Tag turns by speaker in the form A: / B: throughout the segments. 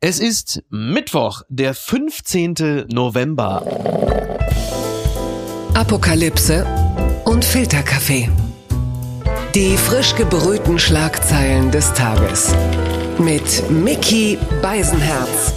A: Es ist Mittwoch, der 15. November.
B: Apokalypse und Filterkaffee. Die frisch gebrühten Schlagzeilen des Tages. Mit Mickey Beisenherz.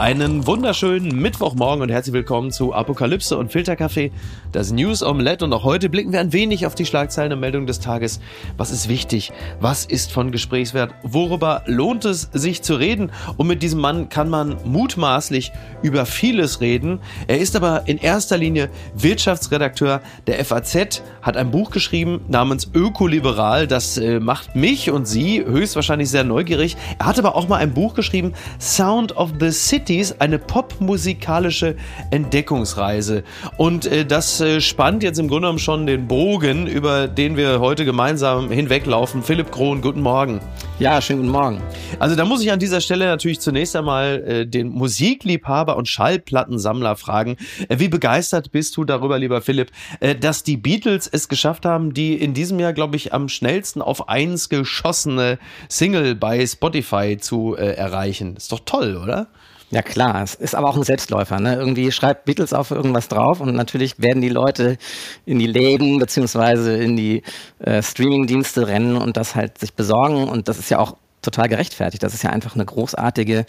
A: Einen wunderschönen Mittwochmorgen und herzlich willkommen zu Apokalypse und Filterkaffee, das News Omelette. Und auch heute blicken wir ein wenig auf die Schlagzeilen und Meldungen des Tages. Was ist wichtig? Was ist von Gesprächswert? Worüber lohnt es sich zu reden? Und mit diesem Mann kann man mutmaßlich über vieles reden. Er ist aber in erster Linie Wirtschaftsredakteur der FAZ, hat ein Buch geschrieben namens Ökoliberal. Das äh, macht mich und Sie höchstwahrscheinlich sehr neugierig. Er hat aber auch mal ein Buch geschrieben, Sound of the Cities, eine popmusikalische Entdeckungsreise. Und äh, das äh, spannt jetzt im Grunde genommen schon den Bogen, über den wir heute gemeinsam hinweglaufen. Philipp Krohn, guten Morgen.
C: Ja, schönen guten Morgen.
A: Also da muss ich an dieser Stelle natürlich zunächst einmal äh, den Musikliebhaber und Schallplattensammler fragen. Äh, wie begeistert bist du darüber, lieber Philipp, äh, dass die Beatles es geschafft haben, die in diesem Jahr, glaube ich, am schnellsten auf eins geschossene Single bei Spotify zu äh, erreichen? Ist doch toll, oder?
C: Ja klar, es ist aber auch ein Selbstläufer. Ne? Irgendwie schreibt Beatles auf irgendwas drauf und natürlich werden die Leute in die Läden beziehungsweise in die äh, Streaming-Dienste rennen und das halt sich besorgen und das ist ja auch total gerechtfertigt. Das ist ja einfach eine großartige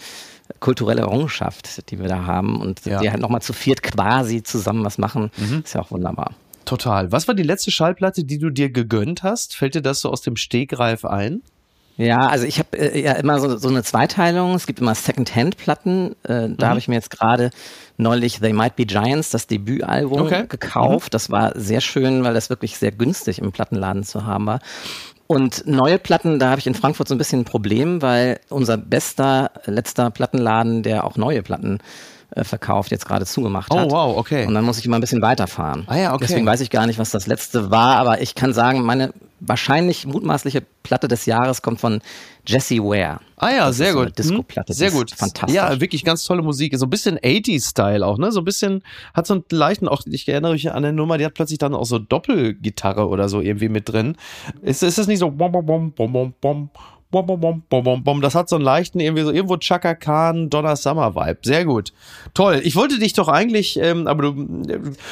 C: kulturelle Errungenschaft, die wir da haben und ja. die halt nochmal zu viert quasi zusammen was machen, mhm. ist ja auch wunderbar.
A: Total. Was war die letzte Schallplatte, die du dir gegönnt hast? Fällt dir das so aus dem Stegreif ein?
C: Ja, also ich habe äh, ja immer so, so eine Zweiteilung. Es gibt immer Second-Hand-Platten. Äh, da mhm. habe ich mir jetzt gerade neulich They Might Be Giants, das Debütalbum, okay. gekauft. Mhm. Das war sehr schön, weil das wirklich sehr günstig im Plattenladen zu haben war. Und neue Platten, da habe ich in Frankfurt so ein bisschen ein Problem, weil unser bester, letzter Plattenladen, der auch neue Platten äh, verkauft, jetzt gerade zugemacht hat.
A: Oh, wow, okay.
C: Und dann muss ich immer ein bisschen weiterfahren.
A: Ah ja, okay.
C: Deswegen weiß ich gar nicht, was das letzte war, aber ich kann sagen, meine wahrscheinlich mutmaßliche Platte des Jahres kommt von Jesse Ware.
A: Ah ja,
C: das
A: sehr
C: so
A: gut.
C: Disco-Platte.
A: Sehr gut.
C: Fantastisch.
A: Ja, wirklich ganz tolle Musik. So ein bisschen 80s-Style auch, ne? So ein bisschen, hat so einen leichten, auch, ich erinnere mich an eine Nummer, die hat plötzlich dann auch so Doppelgitarre oder so irgendwie mit drin. Ist, ist das nicht so bom, bom, bom, bom, bom, Bom, bom, bom, bom, bom, bom. Das hat so einen leichten, irgendwie so irgendwo Chaka Khan, Donna Summer Vibe. Sehr gut. Toll. Ich wollte dich doch eigentlich, ähm, aber du,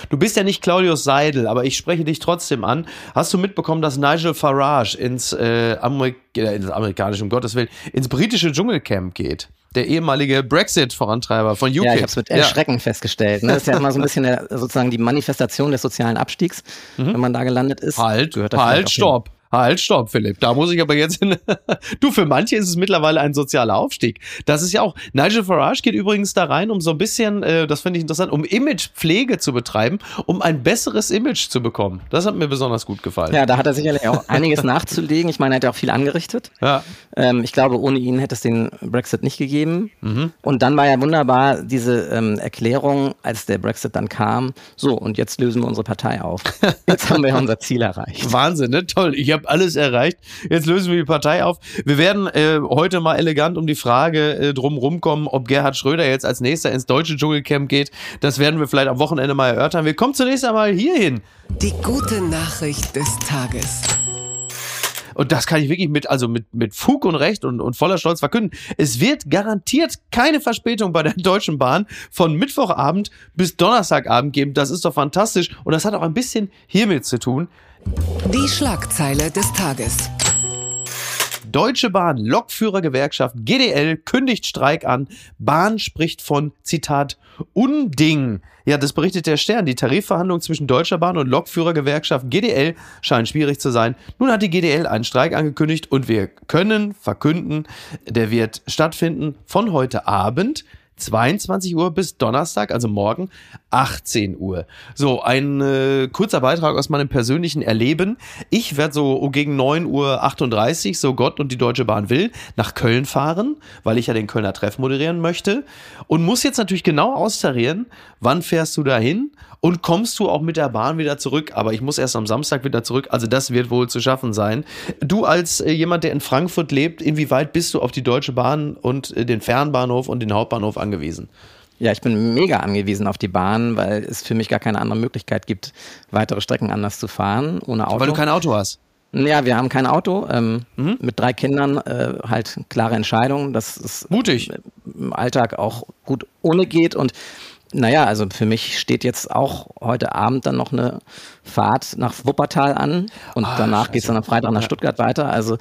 A: du bist ja nicht Claudius Seidel, aber ich spreche dich trotzdem an. Hast du mitbekommen, dass Nigel Farage ins, äh, Amerik äh, ins amerikanische, um Gottes Willen, ins britische Dschungelcamp geht? der ehemalige Brexit-Vorantreiber von UKIP.
C: Ja, ich habe es mit Erschrecken ja. festgestellt. Ne? Das ist ja immer so ein bisschen der, sozusagen die Manifestation des sozialen Abstiegs, mhm. wenn man da gelandet ist.
A: Halt, halt, stopp. Halt, stopp, Philipp. Da muss ich aber jetzt hin. du, für manche ist es mittlerweile ein sozialer Aufstieg. Das ist ja auch. Nigel Farage geht übrigens da rein, um so ein bisschen, äh, das finde ich interessant, um Imagepflege zu betreiben, um ein besseres Image zu bekommen. Das hat mir besonders gut gefallen.
C: Ja, da hat er sicherlich auch einiges nachzulegen. Ich meine, er hat ja auch viel angerichtet. Ja. Ähm, ich glaube, ohne ihn hätte es den Brexit nicht gegeben. Mhm. Und dann war ja wunderbar diese ähm, Erklärung, als der Brexit dann kam. So, und jetzt lösen wir unsere Partei auf. Jetzt haben wir unser Ziel erreicht.
A: Wahnsinn, ne? Toll. Ich habe habe alles erreicht. Jetzt lösen wir die Partei auf. Wir werden äh, heute mal elegant um die Frage äh, drum rumkommen, ob Gerhard Schröder jetzt als nächster ins deutsche Dschungelcamp geht. Das werden wir vielleicht am Wochenende mal erörtern. Wir kommen zunächst einmal hierhin.
B: Die gute Nachricht des Tages.
A: Und das kann ich wirklich mit, also mit, mit Fug und Recht und, und voller Stolz verkünden. Es wird garantiert keine Verspätung bei der Deutschen Bahn von Mittwochabend bis Donnerstagabend geben. Das ist doch fantastisch. Und das hat auch ein bisschen hiermit zu tun.
B: Die Schlagzeile des Tages.
A: Deutsche Bahn, Lokführergewerkschaft GDL kündigt Streik an. Bahn spricht von, Zitat, Unding. Ja, das berichtet der Stern. Die Tarifverhandlungen zwischen Deutscher Bahn und Lokführergewerkschaft GDL scheinen schwierig zu sein. Nun hat die GDL einen Streik angekündigt und wir können verkünden, der wird stattfinden von heute Abend 22 Uhr bis Donnerstag, also morgen 18 Uhr. So, ein äh, kurzer Beitrag aus meinem persönlichen Erleben. Ich werde so gegen 9 Uhr 38, so Gott und die Deutsche Bahn will, nach Köln fahren, weil ich ja den Kölner Treff moderieren möchte und muss jetzt natürlich genau austarieren, wann fährst du dahin und kommst du auch mit der Bahn wieder zurück. Aber ich muss erst am Samstag wieder zurück, also das wird wohl zu schaffen sein. Du als äh, jemand, der in Frankfurt lebt, inwieweit bist du auf die Deutsche Bahn und äh, den Fernbahnhof und den Hauptbahnhof angewiesen?
C: Ja, ich bin mega angewiesen auf die Bahn, weil es für mich gar keine andere Möglichkeit gibt, weitere Strecken anders zu fahren ohne Auto.
A: Weil du kein Auto hast.
C: Ja, wir haben kein Auto. Ähm, mhm. Mit drei Kindern äh, halt klare Entscheidung, dass es
A: mutig
C: im Alltag auch gut ohne geht und naja, also für mich steht jetzt auch heute Abend dann noch eine Fahrt nach Wuppertal an und ah, danach geht es dann am Freitag nach Stuttgart weiter. Also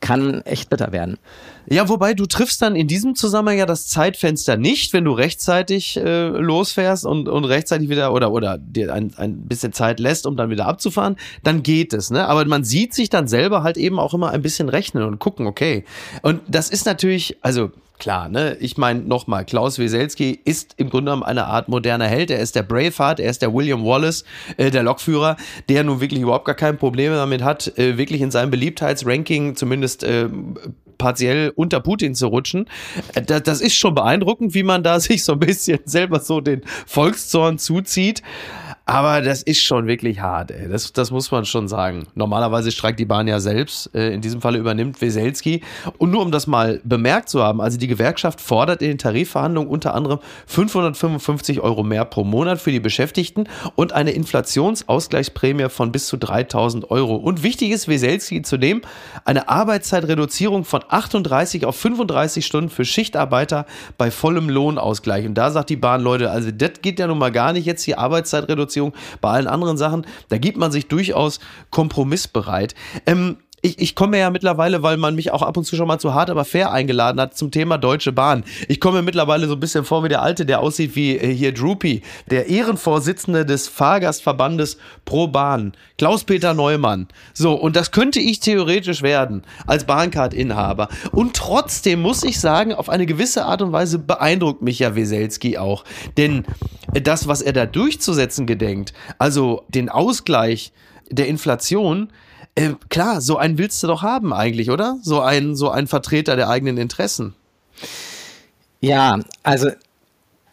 C: kann echt bitter werden.
A: Ja, wobei du triffst dann in diesem Zusammenhang ja das Zeitfenster nicht, wenn du rechtzeitig äh, losfährst und, und rechtzeitig wieder oder, oder dir ein, ein bisschen Zeit lässt, um dann wieder abzufahren, dann geht es. Ne? Aber man sieht sich dann selber halt eben auch immer ein bisschen rechnen und gucken, okay. Und das ist natürlich, also klar, ne? Ich meine nochmal, Klaus Weselski ist im Grunde genommen eine Art moderner Held. Er ist der Braveheart, er ist der William Wallace, äh, der Lokführer, der nun wirklich überhaupt gar kein Problem damit hat, äh, wirklich in seinem Beliebtheitsranking zumindest äh, partiell unter Putin zu rutschen. Äh, das, das ist schon beeindruckend, wie man da sich so ein bisschen selber so den Volkszorn zuzieht. Aber das ist schon wirklich hart, ey. Das, das muss man schon sagen. Normalerweise streikt die Bahn ja selbst. Äh, in diesem Falle übernimmt Weselski. Und nur um das mal bemerkt zu haben, also die Gewerkschaft fordert in den Tarifverhandlungen unter anderem 555 Euro mehr pro Monat für die Beschäftigten und eine Inflationsausgleichsprämie von bis zu 3000 Euro. Und wichtig ist Weselski zudem eine Arbeitszeitreduzierung von 38 auf 35 Stunden für Schichtarbeiter bei vollem Lohnausgleich. Und da sagt die Bahn, Leute, also das geht ja nun mal gar nicht jetzt die Arbeitszeitreduzierung Beziehung. Bei allen anderen Sachen, da gibt man sich durchaus kompromissbereit. Ähm, ich, ich komme ja mittlerweile, weil man mich auch ab und zu schon mal zu hart, aber fair eingeladen hat zum Thema Deutsche Bahn. Ich komme mittlerweile so ein bisschen vor wie der Alte, der aussieht wie äh, hier Droopy, der Ehrenvorsitzende des Fahrgastverbandes Pro Bahn, Klaus-Peter Neumann. So, und das könnte ich theoretisch werden als Bahncard-Inhaber. Und trotzdem muss ich sagen, auf eine gewisse Art und Weise beeindruckt mich ja Weselski auch. Denn das, was er da durchzusetzen gedenkt, also den Ausgleich der Inflation, äh, klar, so einen willst du doch haben eigentlich, oder? So ein, so ein Vertreter der eigenen Interessen.
C: Ja, also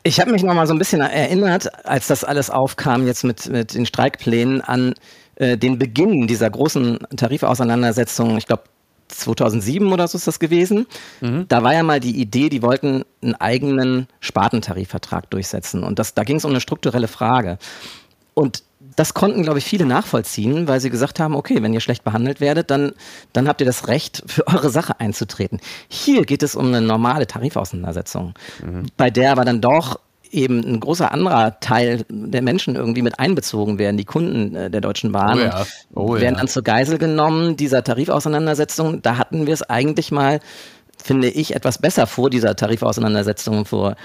C: ich habe mich noch mal so ein bisschen erinnert, als das alles aufkam jetzt mit, mit den Streikplänen an äh, den Beginn dieser großen Tarifauseinandersetzung. Ich glaube 2007 oder so ist das gewesen. Mhm. Da war ja mal die Idee, die wollten einen eigenen Spartentarifvertrag durchsetzen. Und das, da ging es um eine strukturelle Frage. Und das konnten, glaube ich, viele nachvollziehen, weil sie gesagt haben, okay, wenn ihr schlecht behandelt werdet, dann, dann habt ihr das Recht, für eure Sache einzutreten. Hier geht es um eine normale Tarifauseinandersetzung, mhm. bei der aber dann doch eben ein großer anderer Teil der Menschen irgendwie mit einbezogen werden, die Kunden äh, der Deutschen Bahn, oh ja. oh werden ja. dann zur Geisel genommen dieser Tarifauseinandersetzung. Da hatten wir es eigentlich mal finde ich, etwas besser vor dieser Tarifauseinandersetzung vor,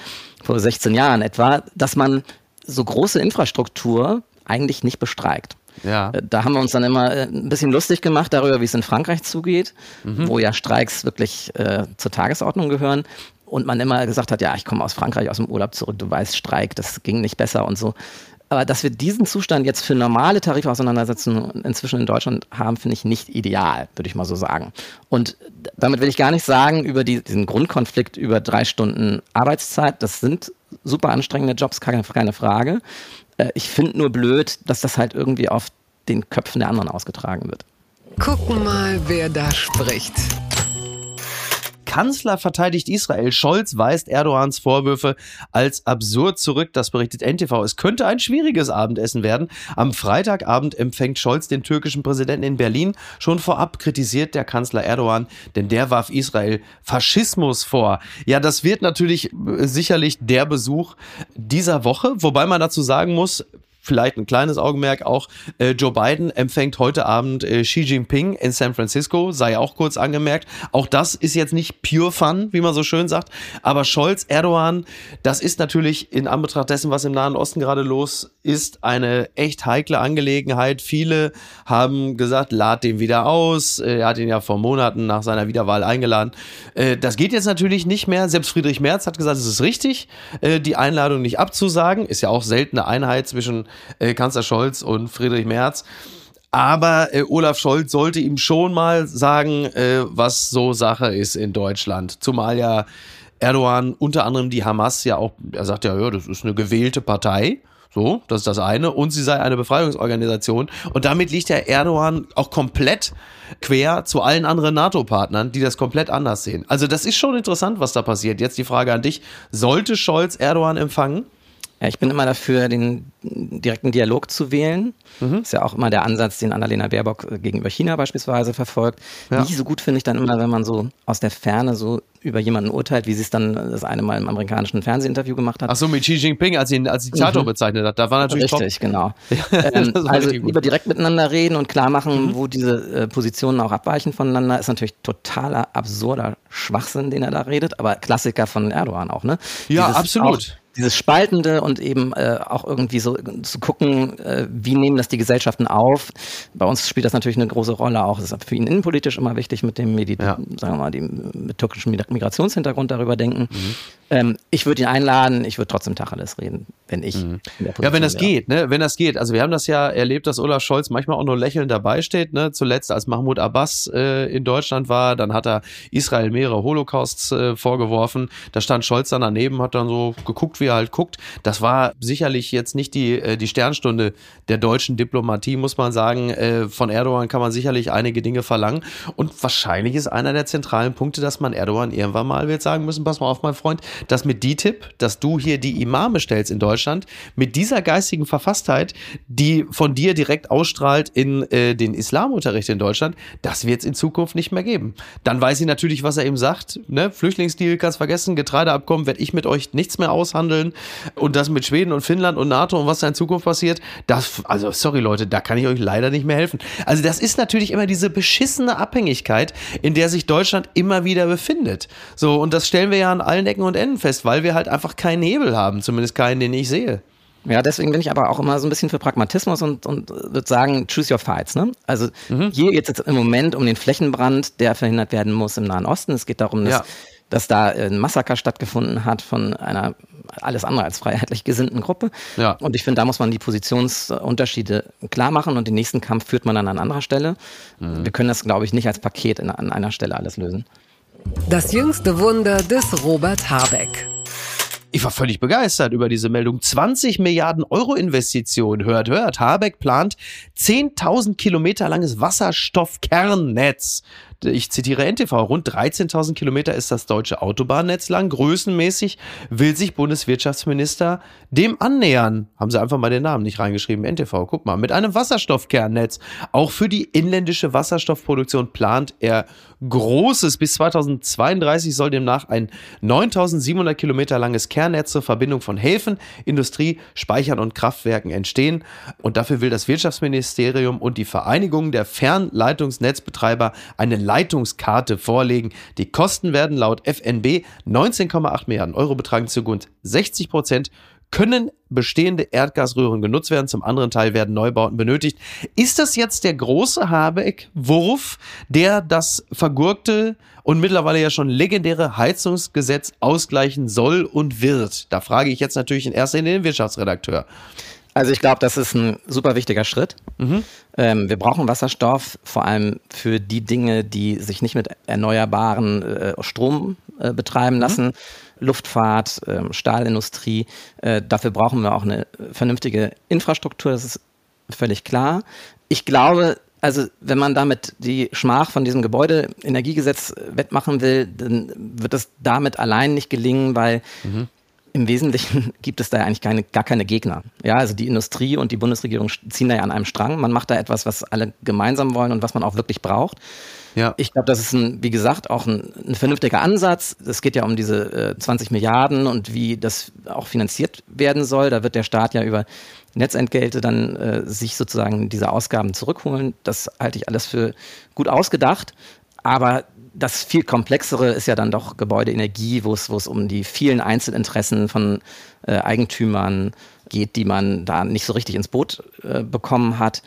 C: vor 16 Jahren etwa, dass man so große Infrastruktur eigentlich nicht bestreikt. Ja. Äh, da haben wir uns dann immer äh, ein bisschen lustig gemacht darüber, wie es in Frankreich zugeht, mhm. wo ja Streiks wirklich äh, zur Tagesordnung gehören. Und man immer gesagt hat, ja, ich komme aus Frankreich aus dem Urlaub zurück, du weißt, Streik, das ging nicht besser und so. Aber dass wir diesen Zustand jetzt für normale Tarifauseinandersetzungen inzwischen in Deutschland haben, finde ich nicht ideal, würde ich mal so sagen. Und damit will ich gar nicht sagen über die, diesen Grundkonflikt über drei Stunden Arbeitszeit. Das sind super anstrengende Jobs, keine, keine Frage. Äh, ich finde nur blöd, dass das halt irgendwie auf den Köpfen der anderen ausgetragen wird.
B: Gucken mal, wer da spricht.
A: Kanzler verteidigt Israel. Scholz weist Erdogans Vorwürfe als absurd zurück. Das berichtet NTV. Es könnte ein schwieriges Abendessen werden. Am Freitagabend empfängt Scholz den türkischen Präsidenten in Berlin. Schon vorab kritisiert der Kanzler Erdogan, denn der warf Israel Faschismus vor. Ja, das wird natürlich sicherlich der Besuch dieser Woche, wobei man dazu sagen muss, vielleicht ein kleines Augenmerk auch, äh, Joe Biden empfängt heute Abend äh, Xi Jinping in San Francisco, sei auch kurz angemerkt. Auch das ist jetzt nicht pure Fun, wie man so schön sagt. Aber Scholz, Erdogan, das ist natürlich in Anbetracht dessen, was im Nahen Osten gerade los ist, eine echt heikle Angelegenheit. Viele haben gesagt, lad den wieder aus. Äh, er hat ihn ja vor Monaten nach seiner Wiederwahl eingeladen. Äh, das geht jetzt natürlich nicht mehr. Selbst Friedrich Merz hat gesagt, es ist richtig, äh, die Einladung nicht abzusagen. Ist ja auch seltene Einheit zwischen Kanzler Scholz und Friedrich Merz. Aber äh, Olaf Scholz sollte ihm schon mal sagen, äh, was so Sache ist in Deutschland. Zumal ja Erdogan unter anderem die Hamas ja auch, er sagt ja, ja, das ist eine gewählte Partei. So, das ist das eine. Und sie sei eine Befreiungsorganisation. Und damit liegt der Erdogan auch komplett quer zu allen anderen NATO-Partnern, die das komplett anders sehen. Also das ist schon interessant, was da passiert. Jetzt die Frage an dich. Sollte Scholz Erdogan empfangen?
C: Ja, ich bin immer dafür, den direkten Dialog zu wählen. Mhm. Ist ja auch immer der Ansatz, den Annalena Baerbock äh, gegenüber China beispielsweise verfolgt. Ja. Nicht so gut finde ich dann immer, wenn man so aus der Ferne so über jemanden urteilt, wie sie es dann das eine Mal im amerikanischen Fernsehinterview gemacht hat.
A: Ach so, mit Xi Jinping, als sie ihn als Diktator mhm. bezeichnet hat. Da war natürlich
C: Richtig, top. genau. ähm, also lieber direkt miteinander reden und klar machen, mhm. wo diese äh, Positionen auch abweichen voneinander, ist natürlich totaler absurder Schwachsinn, den er da redet, aber Klassiker von Erdogan auch, ne?
A: Ja, Dieses absolut.
C: Auch, dieses Spaltende und eben äh, auch irgendwie so zu gucken, äh, wie nehmen das die Gesellschaften auf. Bei uns spielt das natürlich eine große Rolle auch. Das ist für ihn innenpolitisch immer wichtig mit dem Medi ja. sagen wir mal, dem mit türkischem Migrationshintergrund darüber denken. Mhm. Ähm, ich würde ihn einladen, ich würde trotzdem Tacheles reden, wenn ich mhm.
A: Ja, wenn das wäre. geht, ne? Wenn das geht. Also wir haben das ja erlebt, dass Olaf Scholz manchmal auch nur lächelnd dabei steht, ne? Zuletzt, als Mahmoud Abbas äh, in Deutschland war, dann hat er Israel mehrere Holocausts äh, vorgeworfen. Da stand Scholz dann daneben, hat dann so geguckt, wie er halt guckt. Das war sicherlich jetzt nicht die, äh, die Sternstunde der deutschen Diplomatie, muss man sagen. Äh, von Erdogan kann man sicherlich einige Dinge verlangen. Und wahrscheinlich ist einer der zentralen Punkte, dass man Erdogan irgendwann mal wird sagen müssen, pass mal auf, mein Freund, dass mit DTIP, dass du hier die Imame stellst in Deutschland, mit dieser geistigen Verfasstheit, die von dir direkt ausstrahlt in äh, den Islamunterricht in Deutschland, das wird es in Zukunft nicht mehr geben. Dann weiß ich natürlich, was er eben sagt. Ne? Flüchtlingsdeal kannst vergessen, Getreideabkommen werde ich mit euch nichts mehr aushandeln. Und das mit Schweden und Finnland und NATO und was da in Zukunft passiert, das, also sorry Leute, da kann ich euch leider nicht mehr helfen. Also das ist natürlich immer diese beschissene Abhängigkeit, in der sich Deutschland immer wieder befindet. So, und das stellen wir ja an allen Ecken und Enden fest, weil wir halt einfach keinen Hebel haben, zumindest keinen, den ich sehe.
C: Ja, deswegen bin ich aber auch immer so ein bisschen für Pragmatismus und, und würde sagen, choose your fights. Ne? Also mhm. hier geht es jetzt im Moment um den Flächenbrand, der verhindert werden muss im Nahen Osten. Es geht darum, dass, ja. dass da ein Massaker stattgefunden hat von einer alles andere als freiheitlich gesinnten Gruppe. Ja. Und ich finde, da muss man die Positionsunterschiede klar machen und den nächsten Kampf führt man dann an anderer Stelle. Mhm. Wir können das, glaube ich, nicht als Paket in, an einer Stelle alles lösen.
B: Das jüngste Wunder des Robert Habeck.
A: Ich war völlig begeistert über diese Meldung. 20 Milliarden Euro Investition. Hört, hört. Habeck plant 10.000 Kilometer langes Wasserstoffkernnetz ich zitiere NTV, rund 13.000 Kilometer ist das deutsche Autobahnnetz lang. Größenmäßig will sich Bundeswirtschaftsminister dem annähern. Haben sie einfach mal den Namen nicht reingeschrieben. NTV, guck mal, mit einem Wasserstoffkernnetz. Auch für die inländische Wasserstoffproduktion plant er Großes. Bis 2032 soll demnach ein 9700 Kilometer langes Kernnetz zur Verbindung von Häfen, Industrie, Speichern und Kraftwerken entstehen. Und dafür will das Wirtschaftsministerium und die Vereinigung der Fernleitungsnetzbetreiber eine Leitungskarte vorlegen. Die Kosten werden laut FNB 19,8 Milliarden Euro betragen, zu gut 60 Prozent können bestehende Erdgasröhren genutzt werden, zum anderen Teil werden Neubauten benötigt. Ist das jetzt der große Habeck-Wurf, der das vergurkte und mittlerweile ja schon legendäre Heizungsgesetz ausgleichen soll und wird? Da frage ich jetzt natürlich in erster Linie den Wirtschaftsredakteur.
C: Also ich glaube, das ist ein super wichtiger Schritt. Mhm. Ähm, wir brauchen Wasserstoff vor allem für die Dinge, die sich nicht mit erneuerbaren äh, Strom äh, betreiben mhm. lassen. Luftfahrt, äh, Stahlindustrie. Äh, dafür brauchen wir auch eine vernünftige Infrastruktur, das ist völlig klar. Ich glaube, also wenn man damit die Schmach von diesem Gebäudeenergiegesetz wettmachen will, dann wird es damit allein nicht gelingen, weil mhm im Wesentlichen gibt es da ja eigentlich keine, gar keine Gegner. Ja, also die Industrie und die Bundesregierung ziehen da ja an einem Strang. Man macht da etwas, was alle gemeinsam wollen und was man auch wirklich braucht. Ja. Ich glaube, das ist ein, wie gesagt, auch ein, ein vernünftiger Ansatz. Es geht ja um diese äh, 20 Milliarden und wie das auch finanziert werden soll. Da wird der Staat ja über Netzentgelte dann äh, sich sozusagen diese Ausgaben zurückholen. Das halte ich alles für gut ausgedacht. Aber das viel komplexere ist ja dann doch Gebäudeenergie, wo es, wo es um die vielen Einzelinteressen von äh, Eigentümern geht, die man da nicht so richtig ins Boot äh, bekommen hat.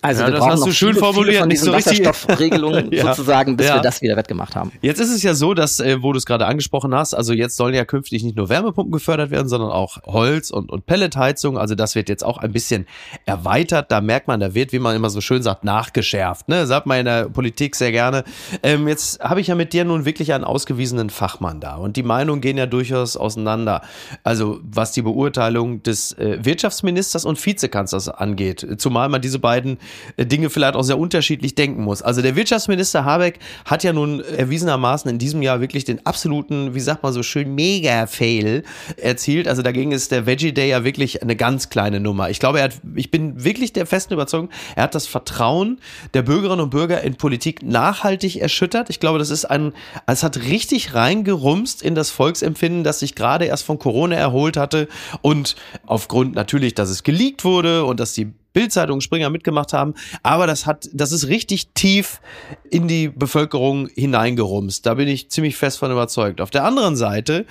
C: Also ja, wir brauchen noch schön viele, formuliert, viele von diesen so Wasserstoffregelungen ja. sozusagen, bis ja. wir das wieder wettgemacht haben.
A: Jetzt ist es ja so, dass, äh, wo du es gerade angesprochen hast, also jetzt sollen ja künftig nicht nur Wärmepumpen gefördert werden, sondern auch Holz- und, und Pelletheizung. Also das wird jetzt auch ein bisschen erweitert. Da merkt man, da wird, wie man immer so schön sagt, nachgeschärft. Ne? Sagt man in der Politik sehr gerne. Ähm, jetzt habe ich ja mit dir nun wirklich einen ausgewiesenen Fachmann da. Und die Meinungen gehen ja durchaus auseinander. Also was die Beurteilung des äh, Wirtschaftsministers und Vizekanzlers angeht. Zumal man diese beiden äh, Dinge vielleicht auch sehr unterschiedlich denken muss. Also der Wirtschaftsminister Habeck hat ja nun erwiesenermaßen in diesem Jahr wirklich den absoluten, wie sagt man so schön, Mega-Fail erzielt. Also dagegen ist der Veggie Day ja wirklich eine ganz kleine Nummer. Ich glaube, er hat, ich bin wirklich der festen Überzeugung, er hat das Vertrauen der Bürgerinnen und Bürger in Politik nachhaltig erschüttert. Ich glaube, das ist ein, es hat richtig reingerumst in das Volksempfinden, das sich gerade erst von Corona erholt hatte und aufgrund natürlich, dass es geleakt wurde und dass die Bildzeitung Springer mitgemacht haben, aber das hat, das ist richtig tief in die Bevölkerung hineingerumst. Da bin ich ziemlich fest von überzeugt. Auf der anderen Seite